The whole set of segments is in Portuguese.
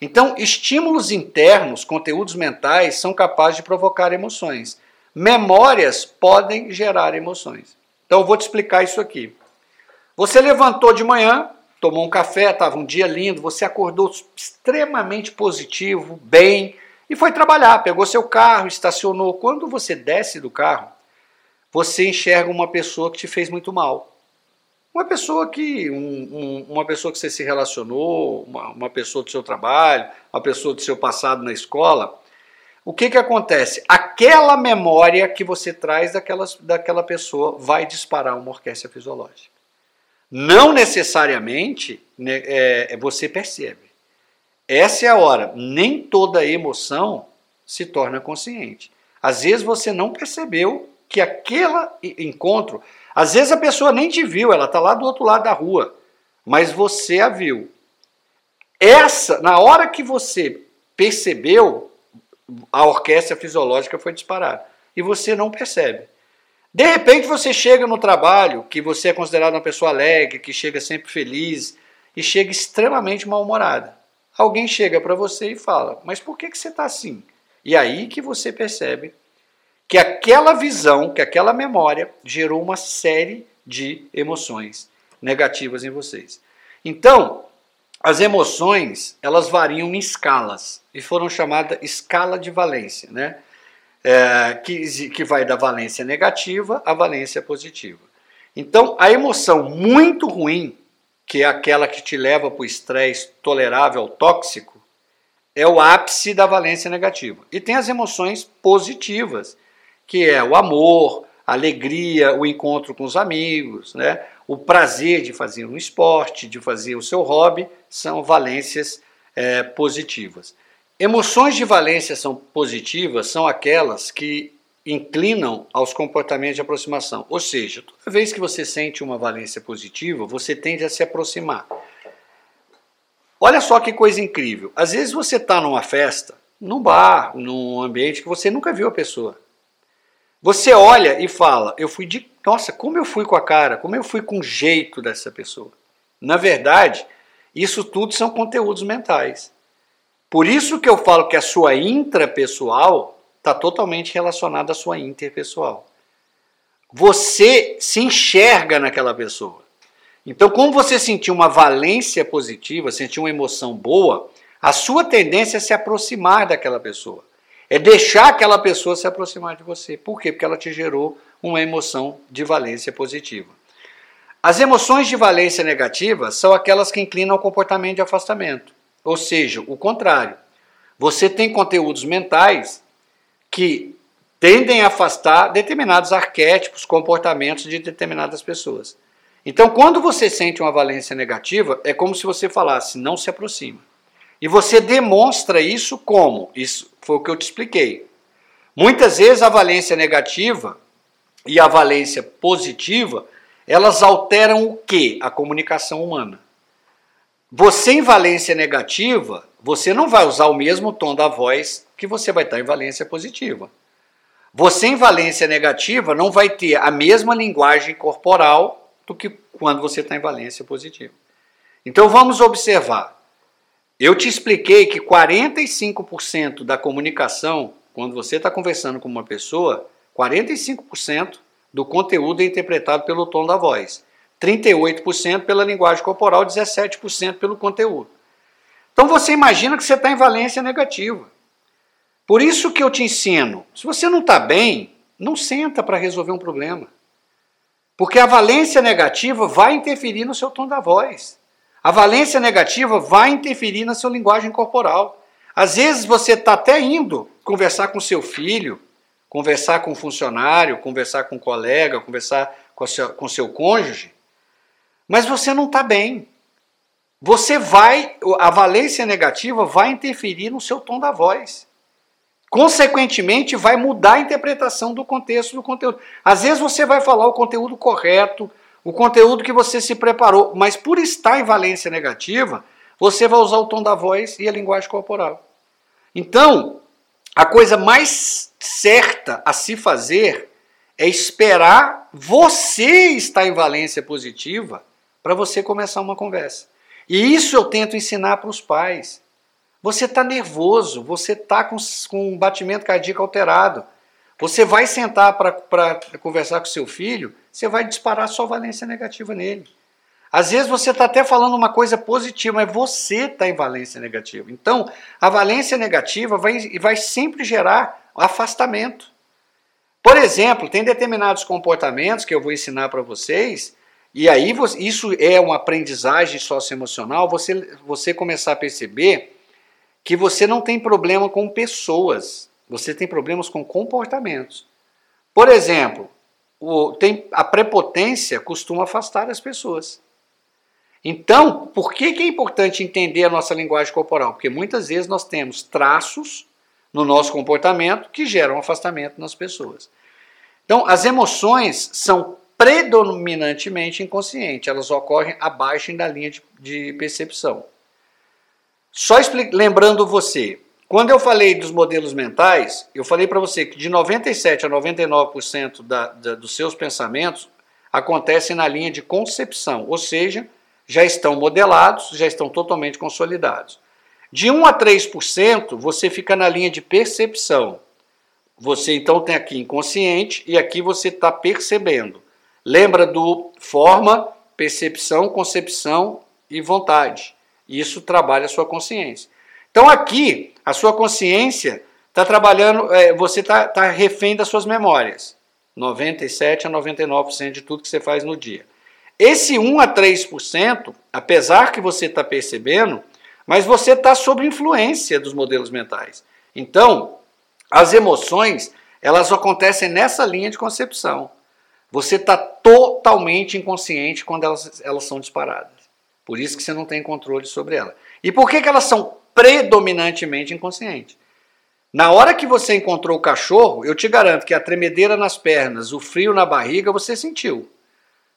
Então, estímulos internos, conteúdos mentais, são capazes de provocar emoções. Memórias podem gerar emoções. Então, eu vou te explicar isso aqui. Você levantou de manhã, tomou um café, estava um dia lindo, você acordou extremamente positivo, bem, e foi trabalhar. Pegou seu carro, estacionou. Quando você desce do carro, você enxerga uma pessoa que te fez muito mal. Uma pessoa que um, um, uma pessoa que você se relacionou, uma, uma, pessoa do seu trabalho, uma pessoa do seu passado na escola, o que, que acontece? Aquela memória que você traz daquelas, daquela pessoa vai disparar uma orquestra fisiológica. Não necessariamente né, é, você percebe. Essa é a hora. Nem toda emoção se torna consciente. Às vezes você não percebeu que aquele encontro às vezes a pessoa nem te viu, ela está lá do outro lado da rua, mas você a viu. Essa, na hora que você percebeu, a orquestra fisiológica foi disparada. E você não percebe. De repente você chega no trabalho, que você é considerado uma pessoa alegre, que chega sempre feliz e chega extremamente mal-humorada. Alguém chega para você e fala: Mas por que, que você está assim? E aí que você percebe que aquela visão, que aquela memória gerou uma série de emoções negativas em vocês. Então, as emoções, elas variam em escalas e foram chamadas escala de valência, né? É, que, que vai da valência negativa à valência positiva. Então, a emoção muito ruim, que é aquela que te leva para o estresse tolerável tóxico, é o ápice da valência negativa. E tem as emoções positivas, que é o amor, a alegria, o encontro com os amigos, né? o prazer de fazer um esporte, de fazer o seu hobby, são valências é, positivas. Emoções de valência são positivas são aquelas que inclinam aos comportamentos de aproximação. Ou seja, toda vez que você sente uma valência positiva, você tende a se aproximar. Olha só que coisa incrível. Às vezes você está numa festa, num bar, num ambiente que você nunca viu a pessoa. Você olha e fala, eu fui de. Nossa, como eu fui com a cara, como eu fui com o jeito dessa pessoa. Na verdade, isso tudo são conteúdos mentais. Por isso que eu falo que a sua intrapessoal está totalmente relacionada à sua interpessoal. Você se enxerga naquela pessoa. Então, como você sentiu uma valência positiva, sentiu uma emoção boa, a sua tendência é se aproximar daquela pessoa. É deixar aquela pessoa se aproximar de você. Por quê? Porque ela te gerou uma emoção de valência positiva. As emoções de valência negativa são aquelas que inclinam ao comportamento de afastamento. Ou seja, o contrário. Você tem conteúdos mentais que tendem a afastar determinados arquétipos, comportamentos de determinadas pessoas. Então, quando você sente uma valência negativa, é como se você falasse: não se aproxima. E você demonstra isso como? Isso foi o que eu te expliquei. Muitas vezes a valência negativa e a valência positiva, elas alteram o que? A comunicação humana. Você em valência negativa, você não vai usar o mesmo tom da voz que você vai estar em valência positiva. Você em valência negativa não vai ter a mesma linguagem corporal do que quando você está em valência positiva. Então vamos observar. Eu te expliquei que 45% da comunicação, quando você está conversando com uma pessoa, 45% do conteúdo é interpretado pelo tom da voz, 38% pela linguagem corporal, 17% pelo conteúdo. Então você imagina que você está em valência negativa. Por isso que eu te ensino: se você não está bem, não senta para resolver um problema. Porque a valência negativa vai interferir no seu tom da voz. A valência negativa vai interferir na sua linguagem corporal. Às vezes você está até indo conversar com seu filho, conversar com um funcionário, conversar com um colega, conversar com seu, com seu cônjuge, mas você não está bem. Você vai, a valência negativa vai interferir no seu tom da voz. Consequentemente, vai mudar a interpretação do contexto do conteúdo. Às vezes você vai falar o conteúdo correto, o conteúdo que você se preparou, mas por estar em valência negativa, você vai usar o tom da voz e a linguagem corporal. Então, a coisa mais certa a se fazer é esperar você estar em valência positiva para você começar uma conversa. E isso eu tento ensinar para os pais. Você está nervoso, você está com, com um batimento cardíaco alterado. Você vai sentar para conversar com seu filho, você vai disparar sua valência negativa nele. Às vezes você está até falando uma coisa positiva, mas você está em valência negativa. Então, a valência negativa vai, vai sempre gerar afastamento. Por exemplo, tem determinados comportamentos que eu vou ensinar para vocês, e aí isso é uma aprendizagem socioemocional, você, você começar a perceber que você não tem problema com pessoas, você tem problemas com comportamentos. Por exemplo, o, tem, a prepotência costuma afastar as pessoas. Então, por que, que é importante entender a nossa linguagem corporal? Porque muitas vezes nós temos traços no nosso comportamento que geram afastamento nas pessoas. Então, as emoções são predominantemente inconscientes, elas ocorrem abaixo da linha de, de percepção. Só lembrando você, quando eu falei dos modelos mentais, eu falei para você que de 97 a 99% da, da, dos seus pensamentos acontecem na linha de concepção, ou seja, já estão modelados, já estão totalmente consolidados. De 1 a 3%, você fica na linha de percepção. Você então tem aqui inconsciente e aqui você está percebendo. Lembra do forma, percepção, concepção e vontade. Isso trabalha a sua consciência. Então aqui, a sua consciência está trabalhando, é, você está tá refém das suas memórias. 97 a 99% de tudo que você faz no dia. Esse 1 a 3%, apesar que você está percebendo, mas você está sob influência dos modelos mentais. Então, as emoções, elas acontecem nessa linha de concepção. Você está totalmente inconsciente quando elas, elas são disparadas. Por isso que você não tem controle sobre ela. E por que, que elas são predominantemente inconscientes? Na hora que você encontrou o cachorro, eu te garanto que a tremedeira nas pernas, o frio na barriga, você sentiu.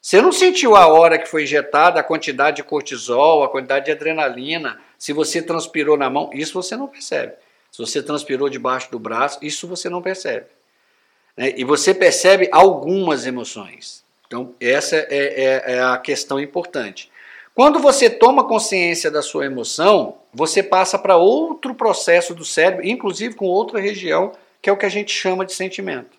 Você não sentiu a hora que foi injetada a quantidade de cortisol, a quantidade de adrenalina, se você transpirou na mão, isso você não percebe. Se você transpirou debaixo do braço, isso você não percebe. Né? E você percebe algumas emoções. Então, essa é, é, é a questão importante. Quando você toma consciência da sua emoção, você passa para outro processo do cérebro, inclusive com outra região, que é o que a gente chama de sentimento.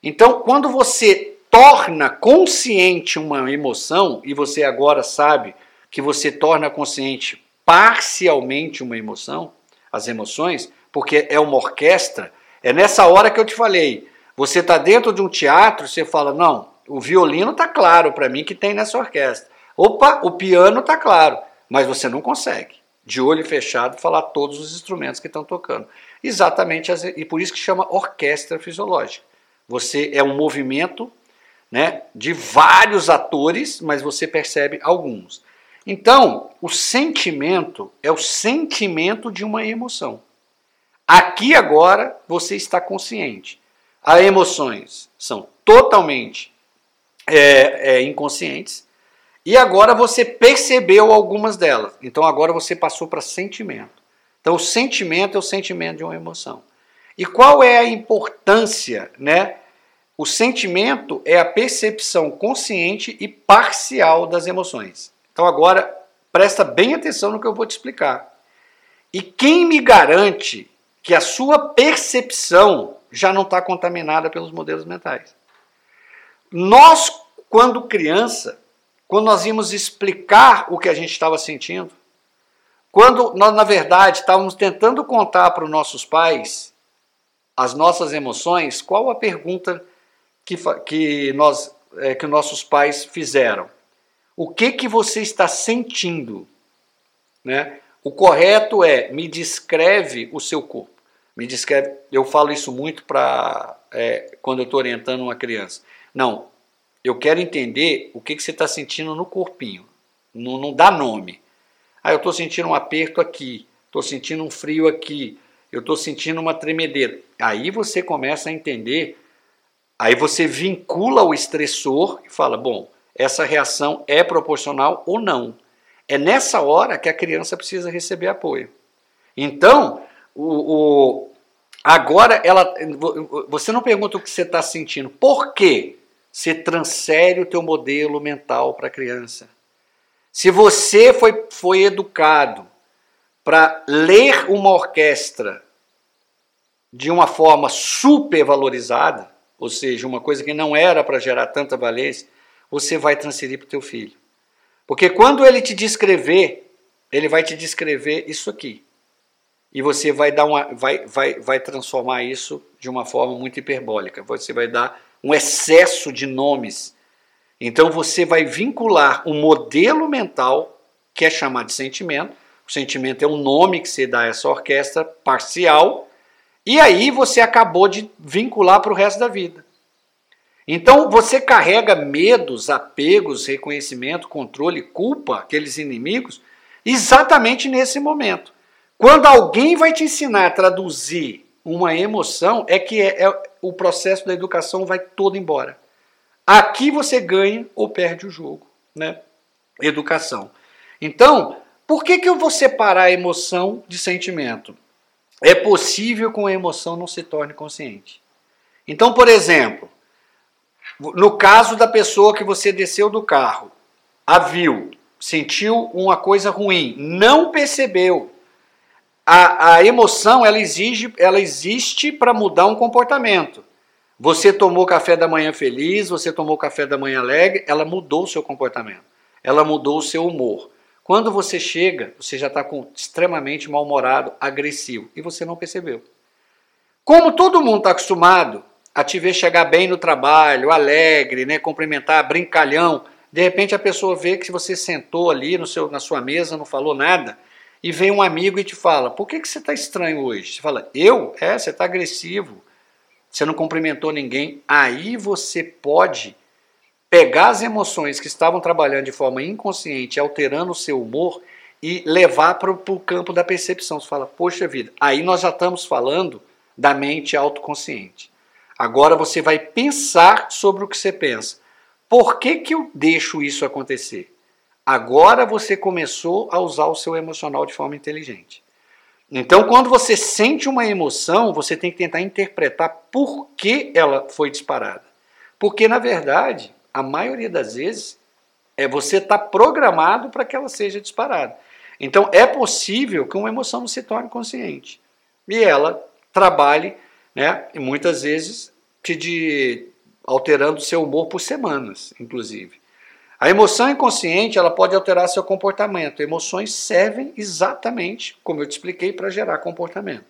Então, quando você torna consciente uma emoção, e você agora sabe que você torna consciente parcialmente uma emoção, as emoções, porque é uma orquestra, é nessa hora que eu te falei. Você está dentro de um teatro, você fala, não, o violino está claro para mim que tem nessa orquestra. Opa, o piano está claro, mas você não consegue, de olho fechado, falar todos os instrumentos que estão tocando. Exatamente, e por isso que chama orquestra fisiológica. Você é um movimento né, de vários atores, mas você percebe alguns. Então, o sentimento é o sentimento de uma emoção. Aqui agora você está consciente. As emoções são totalmente é, é, inconscientes e agora você percebeu algumas delas. Então agora você passou para sentimento. Então o sentimento é o sentimento de uma emoção. E qual é a importância, né? O sentimento é a percepção consciente e parcial das emoções. Então agora presta bem atenção no que eu vou te explicar. E quem me garante que a sua percepção já não está contaminada pelos modelos mentais? Nós, quando criança, quando nós íamos explicar o que a gente estava sentindo, quando nós, na verdade, estávamos tentando contar para os nossos pais as nossas emoções, qual a pergunta que, que, nós, é, que nossos pais fizeram? O que, que você está sentindo? Né? O correto é me descreve o seu corpo. Me descreve. Eu falo isso muito para é, quando eu estou orientando uma criança. Não, eu quero entender o que, que você está sentindo no corpinho. Não, não dá nome. Ah, eu estou sentindo um aperto aqui, estou sentindo um frio aqui, eu estou sentindo uma tremedeira. Aí você começa a entender, aí você vincula o estressor e fala: bom, essa reação é proporcional ou não. É nessa hora que a criança precisa receber apoio. Então, o, o agora ela, você não pergunta o que você está sentindo. Por quê? Você transfere o teu modelo mental para a criança. Se você foi, foi educado para ler uma orquestra de uma forma super valorizada, ou seja, uma coisa que não era para gerar tanta valência, você vai transferir para o teu filho. Porque quando ele te descrever, ele vai te descrever isso aqui. E você vai dar uma vai, vai, vai transformar isso de uma forma muito hiperbólica. Você vai dar um excesso de nomes. Então você vai vincular um modelo mental que é chamado de sentimento. O sentimento é um nome que você dá a essa orquestra parcial. E aí você acabou de vincular para o resto da vida. Então você carrega medos, apegos, reconhecimento, controle, culpa, aqueles inimigos, exatamente nesse momento. Quando alguém vai te ensinar a traduzir uma emoção, é que é, é, o processo da educação vai todo embora. Aqui você ganha ou perde o jogo, né? Educação. Então, por que, que eu vou separar emoção de sentimento? É possível que a emoção não se torne consciente. Então, por exemplo, no caso da pessoa que você desceu do carro, a viu, sentiu uma coisa ruim, não percebeu. A, a emoção ela exige, ela existe para mudar um comportamento. Você tomou café da manhã feliz, você tomou café da manhã alegre, ela mudou o seu comportamento, ela mudou o seu humor. Quando você chega, você já está extremamente mal-humorado, agressivo, e você não percebeu. Como todo mundo está acostumado a te ver chegar bem no trabalho, alegre, né, cumprimentar, brincalhão. De repente a pessoa vê que você sentou ali no seu, na sua mesa, não falou nada, e vem um amigo e te fala: Por que, que você está estranho hoje? Você fala: Eu? É, você está agressivo, você não cumprimentou ninguém. Aí você pode pegar as emoções que estavam trabalhando de forma inconsciente, alterando o seu humor, e levar para o campo da percepção. Você fala: Poxa vida, aí nós já estamos falando da mente autoconsciente. Agora você vai pensar sobre o que você pensa. Por que, que eu deixo isso acontecer? Agora você começou a usar o seu emocional de forma inteligente. Então, quando você sente uma emoção, você tem que tentar interpretar por que ela foi disparada. Porque, na verdade, a maioria das vezes, é você está programado para que ela seja disparada. Então, é possível que uma emoção não se torne consciente. E ela trabalhe né? E muitas vezes te de, alterando seu humor por semanas, inclusive. A emoção inconsciente ela pode alterar seu comportamento. Emoções servem exatamente, como eu te expliquei, para gerar comportamento.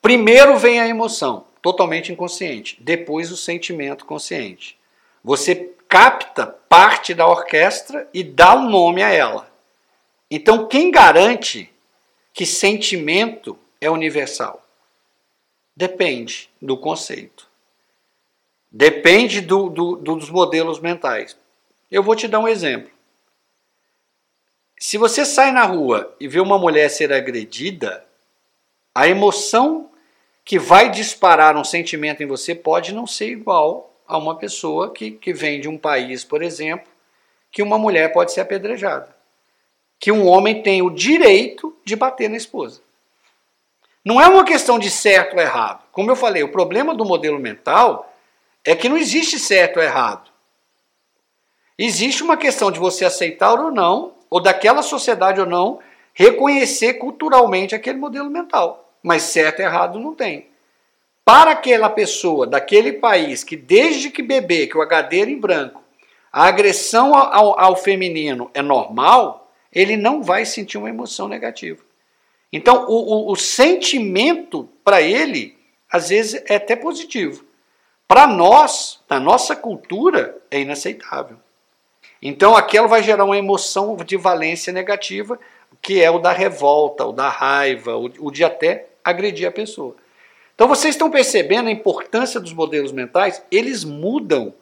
Primeiro vem a emoção, totalmente inconsciente. Depois o sentimento consciente. Você capta parte da orquestra e dá um nome a ela. Então, quem garante que sentimento é universal? Depende do conceito. Depende do, do, dos modelos mentais. Eu vou te dar um exemplo. Se você sai na rua e vê uma mulher ser agredida, a emoção que vai disparar um sentimento em você pode não ser igual a uma pessoa que, que vem de um país, por exemplo, que uma mulher pode ser apedrejada. Que um homem tem o direito de bater na esposa. Não é uma questão de certo ou errado. Como eu falei, o problema do modelo mental é que não existe certo ou errado. Existe uma questão de você aceitar ou não, ou daquela sociedade ou não, reconhecer culturalmente aquele modelo mental. Mas certo e errado não tem. Para aquela pessoa daquele país que desde que bebê, que o HD em branco, a agressão ao, ao feminino é normal, ele não vai sentir uma emoção negativa. Então, o, o, o sentimento para ele, às vezes, é até positivo. Para nós, na nossa cultura, é inaceitável. Então, aquilo vai gerar uma emoção de valência negativa, que é o da revolta, o da raiva, o, de até agredir a pessoa. Então, vocês estão percebendo a importância dos modelos mentais? Eles mudam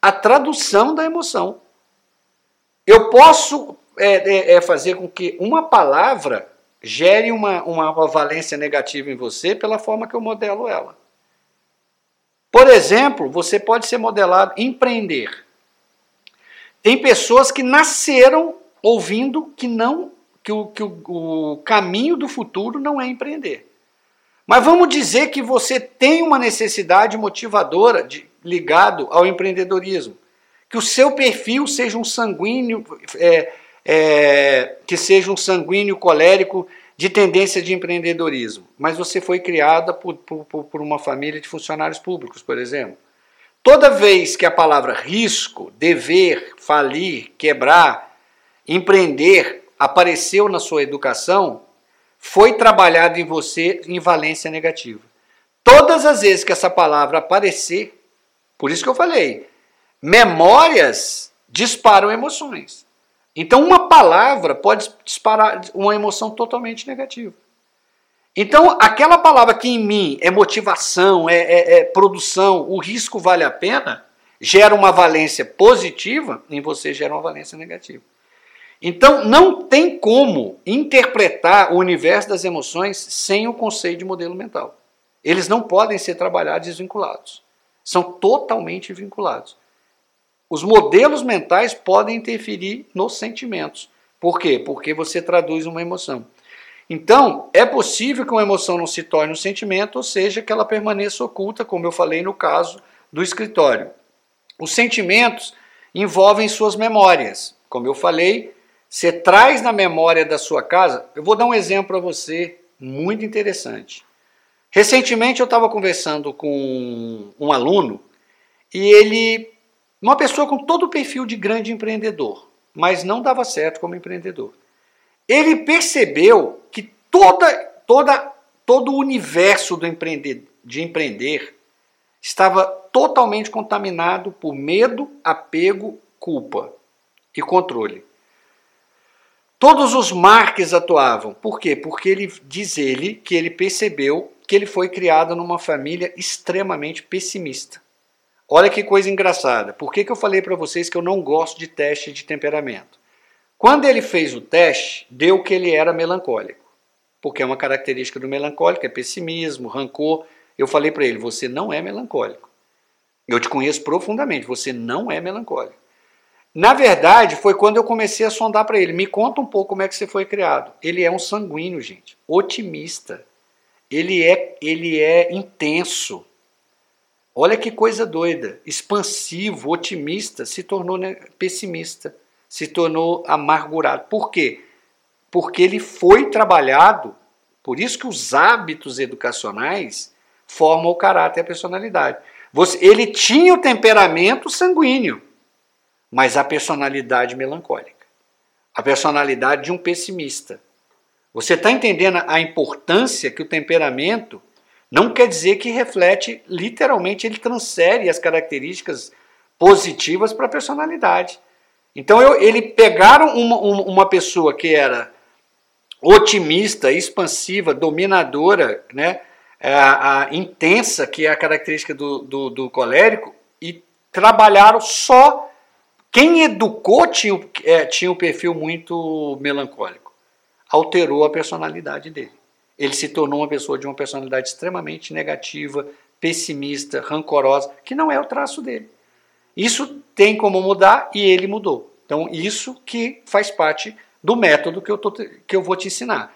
a tradução da emoção. Eu posso é, é, é fazer com que uma palavra gere uma, uma valência negativa em você pela forma que eu modelo ela. Por exemplo, você pode ser modelado empreender. Tem pessoas que nasceram ouvindo que não que, o, que o, o caminho do futuro não é empreender. Mas vamos dizer que você tem uma necessidade motivadora de, ligado ao empreendedorismo. Que o seu perfil seja um sanguíneo é, é, que seja um sanguíneo colérico de tendência de empreendedorismo, mas você foi criada por, por, por uma família de funcionários públicos, por exemplo. Toda vez que a palavra risco, dever, falir, quebrar, empreender apareceu na sua educação, foi trabalhado em você em valência negativa. Todas as vezes que essa palavra aparecer, por isso que eu falei, memórias disparam emoções. Então, uma palavra pode disparar uma emoção totalmente negativa. Então, aquela palavra que em mim é motivação, é, é, é, produção, o risco vale a pena, gera uma valência positiva, em você gera uma valência negativa. Então, não tem como interpretar o universo das emoções sem o conceito de modelo mental. Eles não podem ser trabalhados desvinculados. São totalmente vinculados. Os modelos mentais podem interferir nos sentimentos. Por quê? Porque você traduz uma emoção. Então, é possível que uma emoção não se torne um sentimento, ou seja, que ela permaneça oculta, como eu falei no caso do escritório. Os sentimentos envolvem suas memórias. Como eu falei, você traz na memória da sua casa. Eu vou dar um exemplo para você muito interessante. Recentemente eu estava conversando com um aluno e ele uma pessoa com todo o perfil de grande empreendedor, mas não dava certo como empreendedor. Ele percebeu que toda, toda, todo o universo do empreender, de empreender estava totalmente contaminado por medo, apego, culpa e controle. Todos os marques atuavam. Por quê? Porque ele diz ele que ele percebeu que ele foi criado numa família extremamente pessimista. Olha que coisa engraçada. Por que, que eu falei para vocês que eu não gosto de teste de temperamento? Quando ele fez o teste, deu que ele era melancólico. Porque é uma característica do melancólico, é pessimismo, rancor. Eu falei para ele: você não é melancólico. Eu te conheço profundamente, você não é melancólico. Na verdade, foi quando eu comecei a sondar para ele: me conta um pouco como é que você foi criado. Ele é um sanguíneo, gente, otimista. Ele é, ele é intenso. Olha que coisa doida. Expansivo, otimista, se tornou né, pessimista, se tornou amargurado. Por quê? Porque ele foi trabalhado, por isso que os hábitos educacionais formam o caráter e a personalidade. Você, ele tinha o temperamento sanguíneo, mas a personalidade melancólica. A personalidade de um pessimista. Você está entendendo a importância que o temperamento não quer dizer que reflete, literalmente, ele transfere as características positivas para a personalidade. Então, eu, ele pegaram uma, uma pessoa que era otimista, expansiva, dominadora, né, a, a, intensa, que é a característica do, do, do colérico, e trabalharam só. Quem educou tinha, é, tinha um perfil muito melancólico. Alterou a personalidade dele ele se tornou uma pessoa de uma personalidade extremamente negativa, pessimista, rancorosa, que não é o traço dele. Isso tem como mudar e ele mudou. Então, isso que faz parte do método que eu, tô, que eu vou te ensinar.